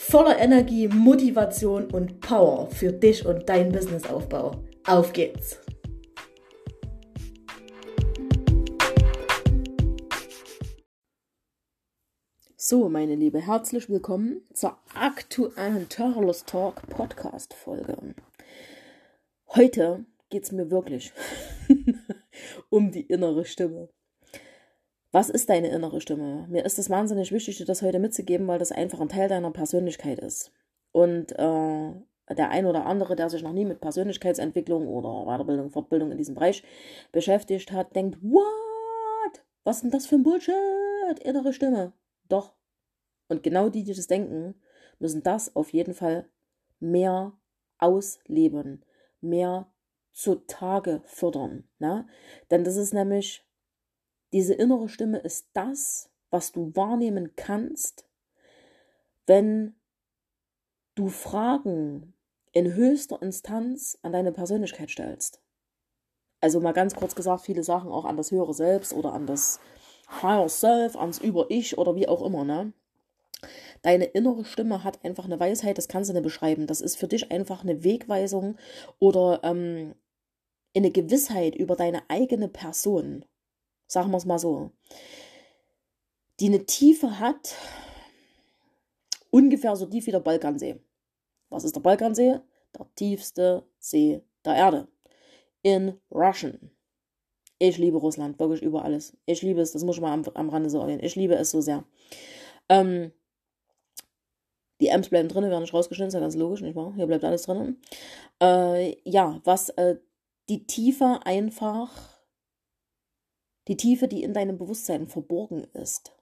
Voller Energie, Motivation und Power für dich und deinen Businessaufbau. Auf geht's! So, meine Liebe, herzlich willkommen zur aktuellen Turles Talk Podcast Folge. Heute geht es mir wirklich um die innere Stimme. Was ist deine innere Stimme? Mir ist es wahnsinnig wichtig, dir das heute mitzugeben, weil das einfach ein Teil deiner Persönlichkeit ist. Und äh, der ein oder andere, der sich noch nie mit Persönlichkeitsentwicklung oder Weiterbildung, Fortbildung in diesem Bereich beschäftigt hat, denkt, what? Was ist denn das für ein Bullshit? Innere Stimme. Doch. Und genau die, die das denken, müssen das auf jeden Fall mehr ausleben, mehr zutage fördern. Ne? Denn das ist nämlich, diese innere Stimme ist das, was du wahrnehmen kannst, wenn du Fragen in höchster Instanz an deine Persönlichkeit stellst. Also mal ganz kurz gesagt, viele Sachen auch an das höhere Selbst oder an das Higher Self, ans Über-Ich oder wie auch immer, ne? Deine innere Stimme hat einfach eine Weisheit, das kannst du nicht beschreiben. Das ist für dich einfach eine Wegweisung oder ähm, eine Gewissheit über deine eigene Person. Sagen wir es mal so. Die eine Tiefe hat, ungefähr so tief wie der Balkansee. Was ist der Balkansee? Der tiefste See der Erde. In Russian. Ich liebe Russland, wirklich über alles. Ich liebe es, das muss ich mal am, am Rande so erwähnen. Ich liebe es so sehr. Ähm, die Amps bleiben drin, werden nicht rausgeschnitten, ist ja ganz logisch, nicht wahr? Hier bleibt alles drin. Äh, ja, was äh, die Tiefe einfach, die Tiefe, die in deinem Bewusstsein verborgen ist.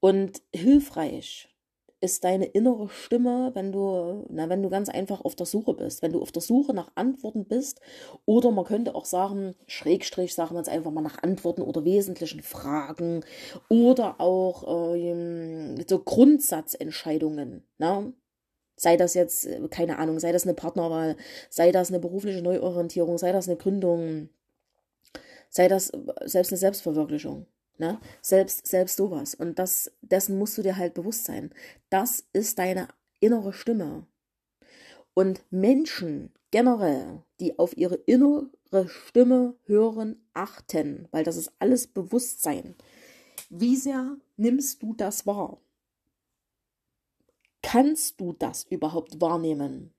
Und hilfreich ist deine innere Stimme, wenn du, na, wenn du ganz einfach auf der Suche bist, wenn du auf der Suche nach Antworten bist, oder man könnte auch sagen, Schrägstrich, sagen wir jetzt einfach mal nach Antworten oder wesentlichen Fragen oder auch äh, so Grundsatzentscheidungen, ne? Sei das jetzt, keine Ahnung, sei das eine Partnerwahl, sei das eine berufliche Neuorientierung, sei das eine Gründung, sei das selbst eine Selbstverwirklichung. Ne? Selbst, selbst sowas. Und das, dessen musst du dir halt bewusst sein. Das ist deine innere Stimme. Und Menschen generell, die auf ihre innere Stimme hören, achten, weil das ist alles Bewusstsein. Wie sehr nimmst du das wahr? Kannst du das überhaupt wahrnehmen?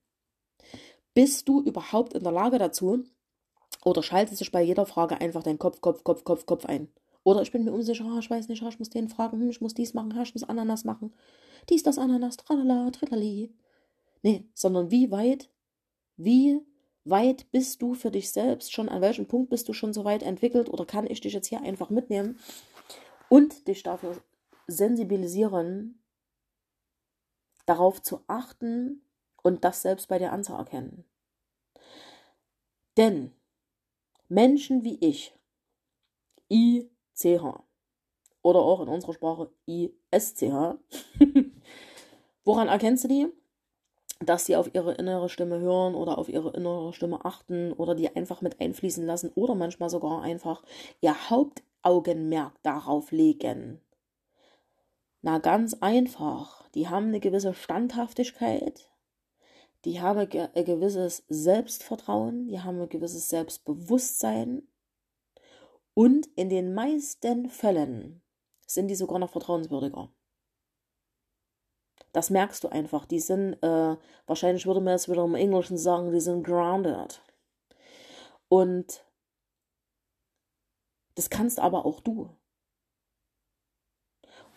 Bist du überhaupt in der Lage dazu? Oder schaltet sich bei jeder Frage einfach dein Kopf, Kopf, Kopf, Kopf, Kopf ein? Oder ich bin mir unsicher, ich weiß nicht, ich muss den fragen, hm, ich muss dies machen, ich muss Ananas machen. Dies, das Ananas, tralala, trilali. Nee, sondern wie weit, wie weit bist du für dich selbst schon, an welchem Punkt bist du schon so weit entwickelt oder kann ich dich jetzt hier einfach mitnehmen und dich dafür sensibilisieren, darauf zu achten und das selbst bei dir anzuerkennen. Denn Menschen wie ich, I CH. Oder auch in unserer Sprache ISCH. Woran erkennst du die? Dass sie auf ihre innere Stimme hören oder auf ihre innere Stimme achten oder die einfach mit einfließen lassen oder manchmal sogar einfach ihr Hauptaugenmerk darauf legen. Na, ganz einfach. Die haben eine gewisse Standhaftigkeit, die haben ein gewisses Selbstvertrauen, die haben ein gewisses Selbstbewusstsein und in den meisten Fällen sind die sogar noch vertrauenswürdiger. Das merkst du einfach. Die sind, äh, wahrscheinlich würde man es wieder im Englischen sagen, die sind grounded. Und das kannst aber auch du.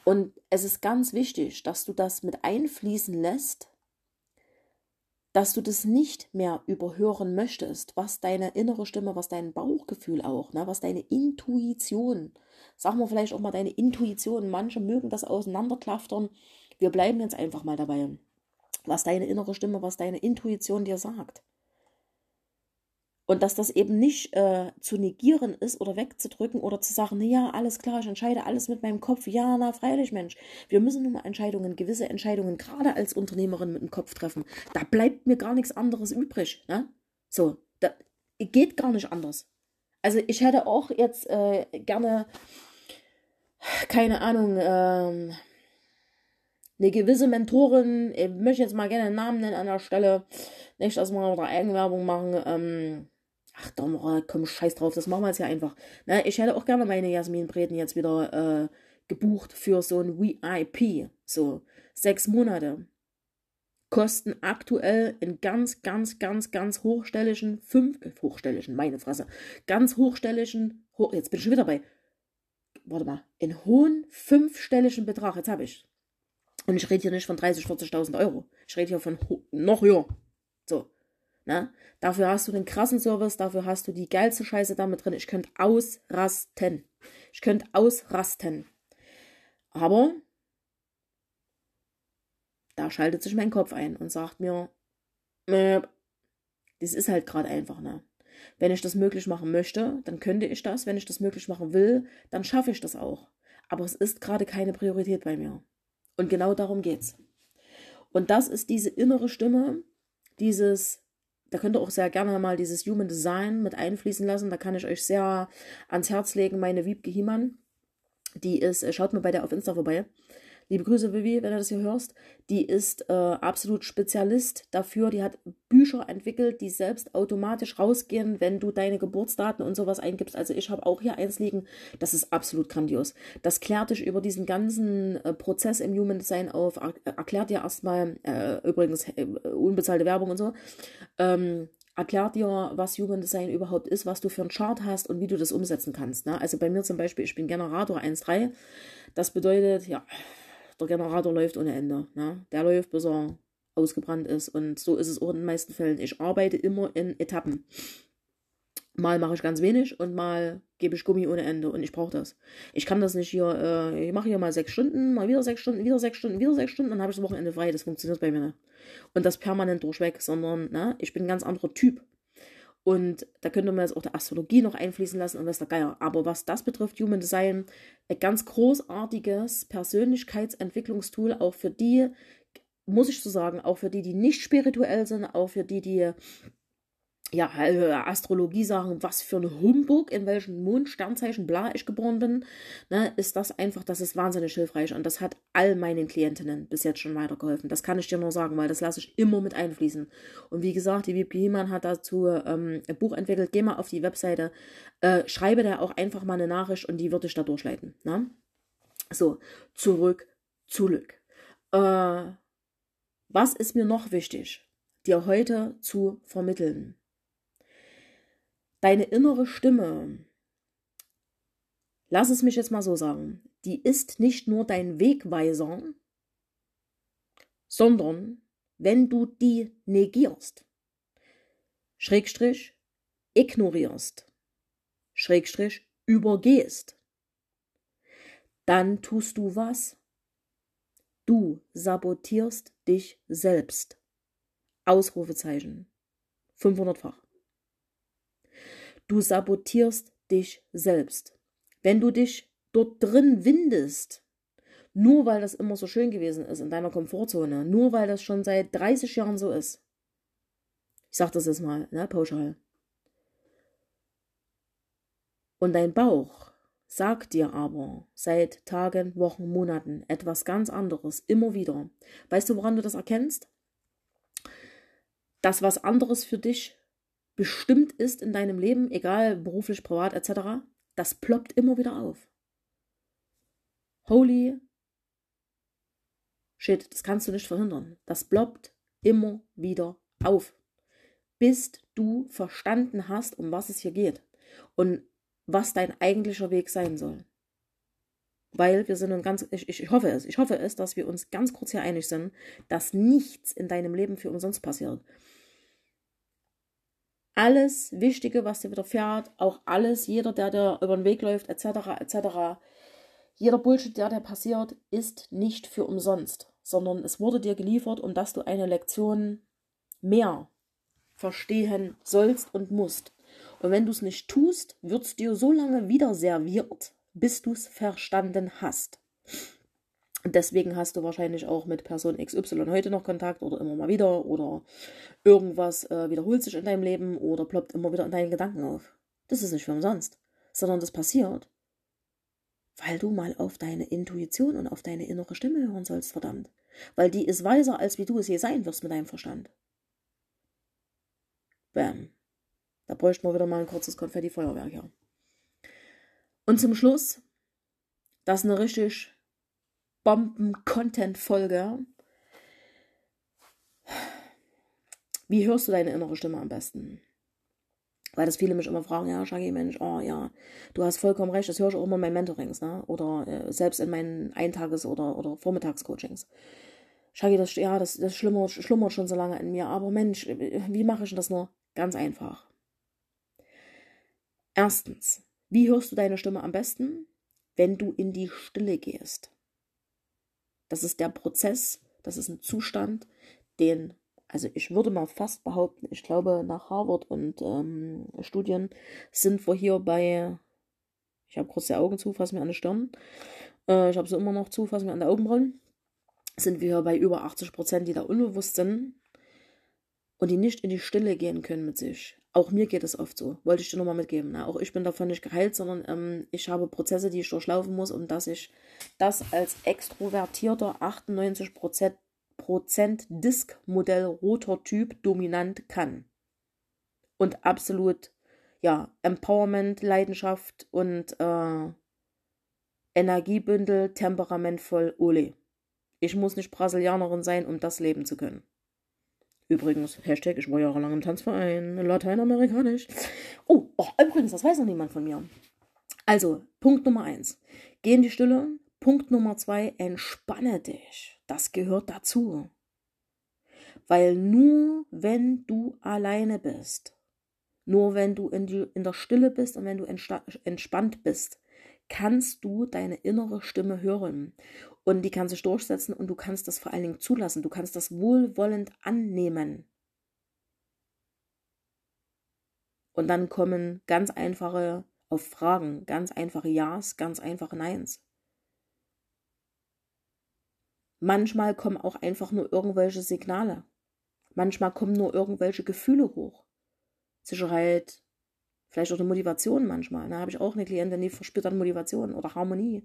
Und es ist ganz wichtig, dass du das mit einfließen lässt dass du das nicht mehr überhören möchtest, was deine innere Stimme, was dein Bauchgefühl auch, ne, was deine Intuition, sagen wir vielleicht auch mal deine Intuition, manche mögen das auseinanderklaftern, wir bleiben jetzt einfach mal dabei, was deine innere Stimme, was deine Intuition dir sagt. Und dass das eben nicht äh, zu negieren ist oder wegzudrücken oder zu sagen, ja, alles klar, ich entscheide alles mit meinem Kopf. Ja, na, freilich, Mensch. Wir müssen nun mal Entscheidungen, gewisse Entscheidungen, gerade als Unternehmerin mit dem Kopf treffen. Da bleibt mir gar nichts anderes übrig. Ne? So, da geht gar nicht anders. Also ich hätte auch jetzt äh, gerne, keine Ahnung, ähm, eine gewisse Mentorin, ich möchte jetzt mal gerne einen Namen nennen an der Stelle, nicht, dass wir oder Eigenwerbung machen, ähm, ach doch, komm, scheiß drauf, das machen wir jetzt ja einfach. Na, ich hätte auch gerne meine Jasmin Breden jetzt wieder äh, gebucht für so ein VIP, so sechs Monate. Kosten aktuell in ganz, ganz, ganz, ganz hochstelligen, fünf, äh, hochstelligen, meine Fresse, ganz hochstelligen, hoch, jetzt bin ich schon wieder bei, warte mal, in hohen fünfstelligen Betrag, jetzt habe ich. Und ich rede hier nicht von 30, 40.000 Euro. Ich rede hier von noch höher. So. Ne? Dafür hast du den krassen Service, dafür hast du die geilste Scheiße damit drin. Ich könnte ausrasten. Ich könnte ausrasten. Aber da schaltet sich mein Kopf ein und sagt mir, das ist halt gerade einfach, ne? Wenn ich das möglich machen möchte, dann könnte ich das. Wenn ich das möglich machen will, dann schaffe ich das auch. Aber es ist gerade keine Priorität bei mir. Und genau darum geht's. Und das ist diese innere Stimme, dieses, da könnt ihr auch sehr gerne mal dieses Human Design mit einfließen lassen. Da kann ich euch sehr ans Herz legen, meine Wiebke Hiemann. Die ist, äh, schaut mal bei der auf Insta vorbei. Liebe Grüße, Vivi, wenn du das hier hörst. Die ist äh, absolut Spezialist dafür. Die hat Bücher entwickelt, die selbst automatisch rausgehen, wenn du deine Geburtsdaten und sowas eingibst. Also ich habe auch hier eins liegen. Das ist absolut grandios. Das klärt dich über diesen ganzen äh, Prozess im Human Design auf. Er erklärt dir erstmal, äh, übrigens äh, unbezahlte Werbung und so. Ähm, erklärt dir, was Human Design überhaupt ist, was du für einen Chart hast und wie du das umsetzen kannst. Ne? Also bei mir zum Beispiel, ich bin Generator 1.3. Das bedeutet, ja, der Generator läuft ohne Ende. Ne? Der läuft, bis er ausgebrannt ist. Und so ist es auch in den meisten Fällen. Ich arbeite immer in Etappen. Mal mache ich ganz wenig und mal gebe ich Gummi ohne Ende und ich brauche das. Ich kann das nicht hier, äh, ich mache hier mal sechs Stunden, mal wieder sechs Stunden, wieder sechs Stunden, wieder sechs Stunden, dann habe ich das Wochenende frei. Das funktioniert bei mir nicht. Und das permanent durchweg, sondern ne, ich bin ein ganz anderer Typ. Und da könnte man jetzt auch der Astrologie noch einfließen lassen und was der Geier. Aber was das betrifft, Human Design, ein ganz großartiges Persönlichkeitsentwicklungstool, auch für die, muss ich so sagen, auch für die, die nicht spirituell sind, auch für die, die ja, äh, Astrologie sagen, was für ein Humbug, in welchem Mond, Sternzeichen, bla ich geboren bin, ne, ist das einfach, das ist wahnsinnig hilfreich und das hat all meinen Klientinnen bis jetzt schon weitergeholfen. Das kann ich dir nur sagen, weil das lasse ich immer mit einfließen. Und wie gesagt, die Wiebke Hiemann hat dazu ähm, ein Buch entwickelt. Geh mal auf die Webseite, äh, schreibe da auch einfach mal eine Nachricht und die würde ich da durchleiten. Ne? So, zurück zu Glück. Äh, was ist mir noch wichtig, dir heute zu vermitteln? Deine innere Stimme, lass es mich jetzt mal so sagen, die ist nicht nur dein Wegweiser, sondern wenn du die negierst, Schrägstrich, ignorierst, Schrägstrich, übergehst, dann tust du was? Du sabotierst dich selbst. Ausrufezeichen. 500-fach. Du sabotierst dich selbst. Wenn du dich dort drin windest, nur weil das immer so schön gewesen ist in deiner Komfortzone, nur weil das schon seit 30 Jahren so ist. Ich sag das jetzt mal, ne, pauschal. Und dein Bauch sagt dir aber seit Tagen, Wochen, Monaten etwas ganz anderes, immer wieder. Weißt du, woran du das erkennst? Dass was anderes für dich bestimmt ist in deinem Leben, egal beruflich, privat etc., das ploppt immer wieder auf. Holy shit, das kannst du nicht verhindern. Das ploppt immer wieder auf, bis du verstanden hast, um was es hier geht und was dein eigentlicher Weg sein soll. Weil wir sind uns ganz, ich, ich hoffe es, ich hoffe es, dass wir uns ganz kurz hier einig sind, dass nichts in deinem Leben für umsonst passiert alles Wichtige, was dir widerfährt, auch alles, jeder, der dir über den Weg läuft, etc., etc., jeder Bullshit, der dir passiert, ist nicht für umsonst, sondern es wurde dir geliefert, um dass du eine Lektion mehr verstehen sollst und musst. Und wenn du es nicht tust, wird es dir so lange wieder serviert, bis du es verstanden hast. Deswegen hast du wahrscheinlich auch mit Person XY heute noch Kontakt oder immer mal wieder oder irgendwas äh, wiederholt sich in deinem Leben oder ploppt immer wieder in deinen Gedanken auf. Das ist nicht für umsonst, sondern das passiert, weil du mal auf deine Intuition und auf deine innere Stimme hören sollst, verdammt. Weil die ist weiser, als wie du es je sein wirst mit deinem Verstand. Bam. Da bräuchten wir wieder mal ein kurzes Konfetti-Feuerwerk, ja. Und zum Schluss, das ist eine richtig Bomben-Content-Folge. Wie hörst du deine innere Stimme am besten? Weil das viele mich immer fragen, ja, Shaggy, Mensch, oh ja, du hast vollkommen recht, das höre ich auch immer in meinen Mentorings, ne? Oder äh, selbst in meinen Eintages- oder, oder Vormittagscoachings. Shaggy, das, ja, das, das schlummert, schlummert schon so lange in mir, aber Mensch, wie mache ich das nur? Ganz einfach. Erstens, wie hörst du deine Stimme am besten? Wenn du in die Stille gehst. Das ist der Prozess, das ist ein Zustand, den, also ich würde mal fast behaupten, ich glaube nach Harvard und ähm, Studien sind wir hier bei, ich habe kurz die Augen zu, fass mir an die Stirn, äh, ich habe sie immer noch zu, fass mir an die Augenbrauen, sind wir hier bei über 80 Prozent, die da unbewusst sind und die nicht in die Stille gehen können mit sich. Auch mir geht es oft so, wollte ich dir nochmal mitgeben. Ne? Auch ich bin davon nicht geheilt, sondern ähm, ich habe Prozesse, die ich durchlaufen muss, um dass ich das als extrovertierter 98 Prozent Disk-Modell roter Typ dominant kann. Und absolut, ja, Empowerment, Leidenschaft und äh, Energiebündel, temperamentvoll, ole. Ich muss nicht Brasilianerin sein, um das leben zu können. Übrigens, Hashtag, ich war jahrelang im Tanzverein, lateinamerikanisch. Oh, oh, übrigens, das weiß noch niemand von mir. Also, Punkt Nummer eins. Geh in die Stille. Punkt Nummer zwei, entspanne dich. Das gehört dazu. Weil nur wenn du alleine bist, nur wenn du in, die, in der Stille bist und wenn du entspannt bist, kannst du deine innere Stimme hören. Und die kann sich durchsetzen und du kannst das vor allen Dingen zulassen. Du kannst das wohlwollend annehmen. Und dann kommen ganz einfache auf Fragen, ganz einfache Ja's, ganz einfache Neins. Manchmal kommen auch einfach nur irgendwelche Signale. Manchmal kommen nur irgendwelche Gefühle hoch. Sicherheit, Vielleicht auch eine Motivation manchmal. Da ne? habe ich auch eine Klientin, die verspürt dann Motivation oder Harmonie.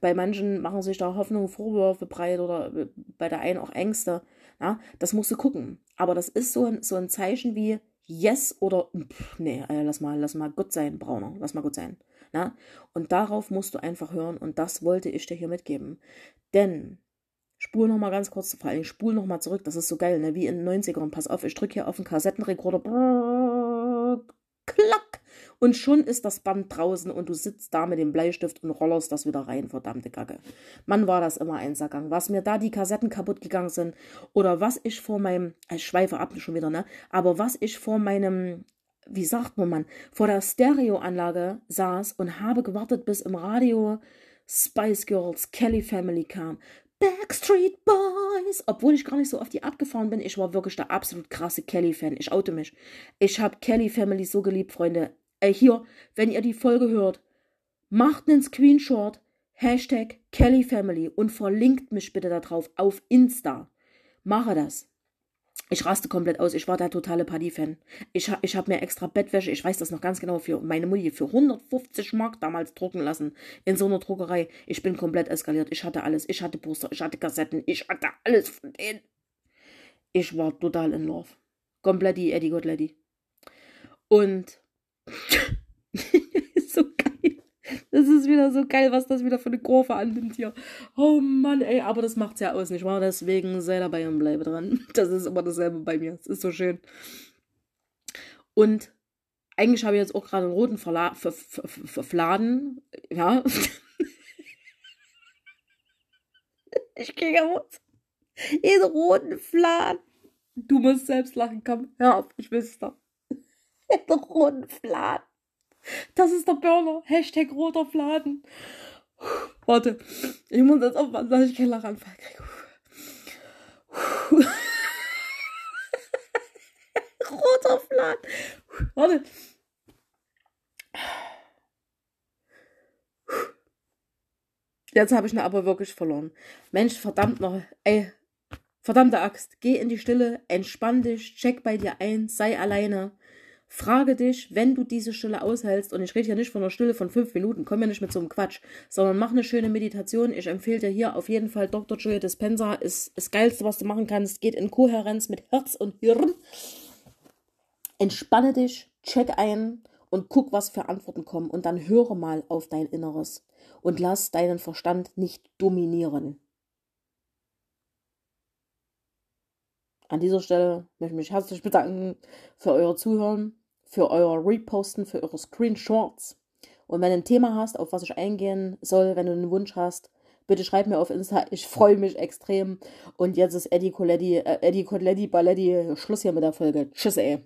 Bei manchen machen sich da Hoffnungen, Vorwürfe breit oder äh, bei der einen auch Ängste. Ja, das musst du gucken. Aber das ist so ein, so ein Zeichen wie Yes oder pff, nee, äh, lass mal, lass mal gut sein, Brauner, lass mal gut sein. Na? Und darauf musst du einfach hören und das wollte ich dir hier mitgeben. Denn Spul noch mal ganz kurz, vor allem spul noch mal zurück, das ist so geil, ne? wie in den 90ern. Pass auf, ich drücke hier auf den Kassettenrekorder. Klack! Und schon ist das Band draußen und du sitzt da mit dem Bleistift und rollerst das wieder rein, verdammte Kacke. Mann, war das immer ein Sackgang. Was mir da die Kassetten kaputt gegangen sind oder was ich vor meinem, ich schweife ab schon wieder, ne? Aber was ich vor meinem, wie sagt man, man, vor der Stereoanlage saß und habe gewartet, bis im Radio Spice Girls, Kelly Family kam. Backstreet Boys. Obwohl ich gar nicht so auf die abgefahren bin, ich war wirklich der absolut krasse Kelly-Fan. Ich oute mich. Ich habe Kelly Family so geliebt, Freunde. Ey, hier, wenn ihr die Folge hört, macht einen Screenshot, Hashtag Kelly Family und verlinkt mich bitte da drauf auf Insta. Mache das. Ich raste komplett aus. Ich war der totale Paddy-Fan. Ich, ich habe mir extra Bettwäsche, ich weiß das noch ganz genau, für meine Mutti für 150 Mark damals drucken lassen. In so einer Druckerei. Ich bin komplett eskaliert. Ich hatte alles. Ich hatte Poster, ich hatte Kassetten, ich hatte alles von denen. Ich war total in Love. Komplett die Eddie Gottletti. Und Das ist wieder so geil, was das wieder für eine Kurve annimmt hier. Oh Mann, ey, aber das macht's ja aus, nicht wahr? Deswegen sei dabei und bleibe dran. Das ist immer dasselbe bei mir. Das ist so schön. Und eigentlich habe ich jetzt auch gerade einen roten Verla ver ver Verfladen. Ja. ich gehe raus. Diesen roten Fladen. Du musst selbst lachen, komm. Hör auf, ich will es doch. roten Fladen. Das ist der Burner. Hashtag roter Fladen. Warte, ich muss jetzt aufpassen, dass ich keinen Lachanfall kriege. roter Fladen. Warte. Jetzt habe ich ihn aber wirklich verloren. Mensch, verdammt noch. Ey, verdammte Axt. Geh in die Stille, entspann dich, check bei dir ein, sei alleine. Frage dich, wenn du diese Stille aushältst, und ich rede hier nicht von einer Stille von fünf Minuten, komm ja nicht mit so einem Quatsch, sondern mach eine schöne Meditation. Ich empfehle dir hier auf jeden Fall Dr. Joe Dispenza, ist das Geilste, was du machen kannst, geht in Kohärenz mit Herz und Hirn. Entspanne dich, check ein und guck, was für Antworten kommen und dann höre mal auf dein Inneres und lass deinen Verstand nicht dominieren. An dieser Stelle möchte ich mich herzlich bedanken für euer Zuhören, für euer Reposten, für eure Screenshots. Und wenn du ein Thema hast, auf was ich eingehen soll, wenn du einen Wunsch hast, bitte schreib mir auf Insta. Ich freue mich extrem. Und jetzt ist Eddie Coletti, äh, Eddie Coletti Balletti Schluss hier mit der Folge. Tschüss, ey.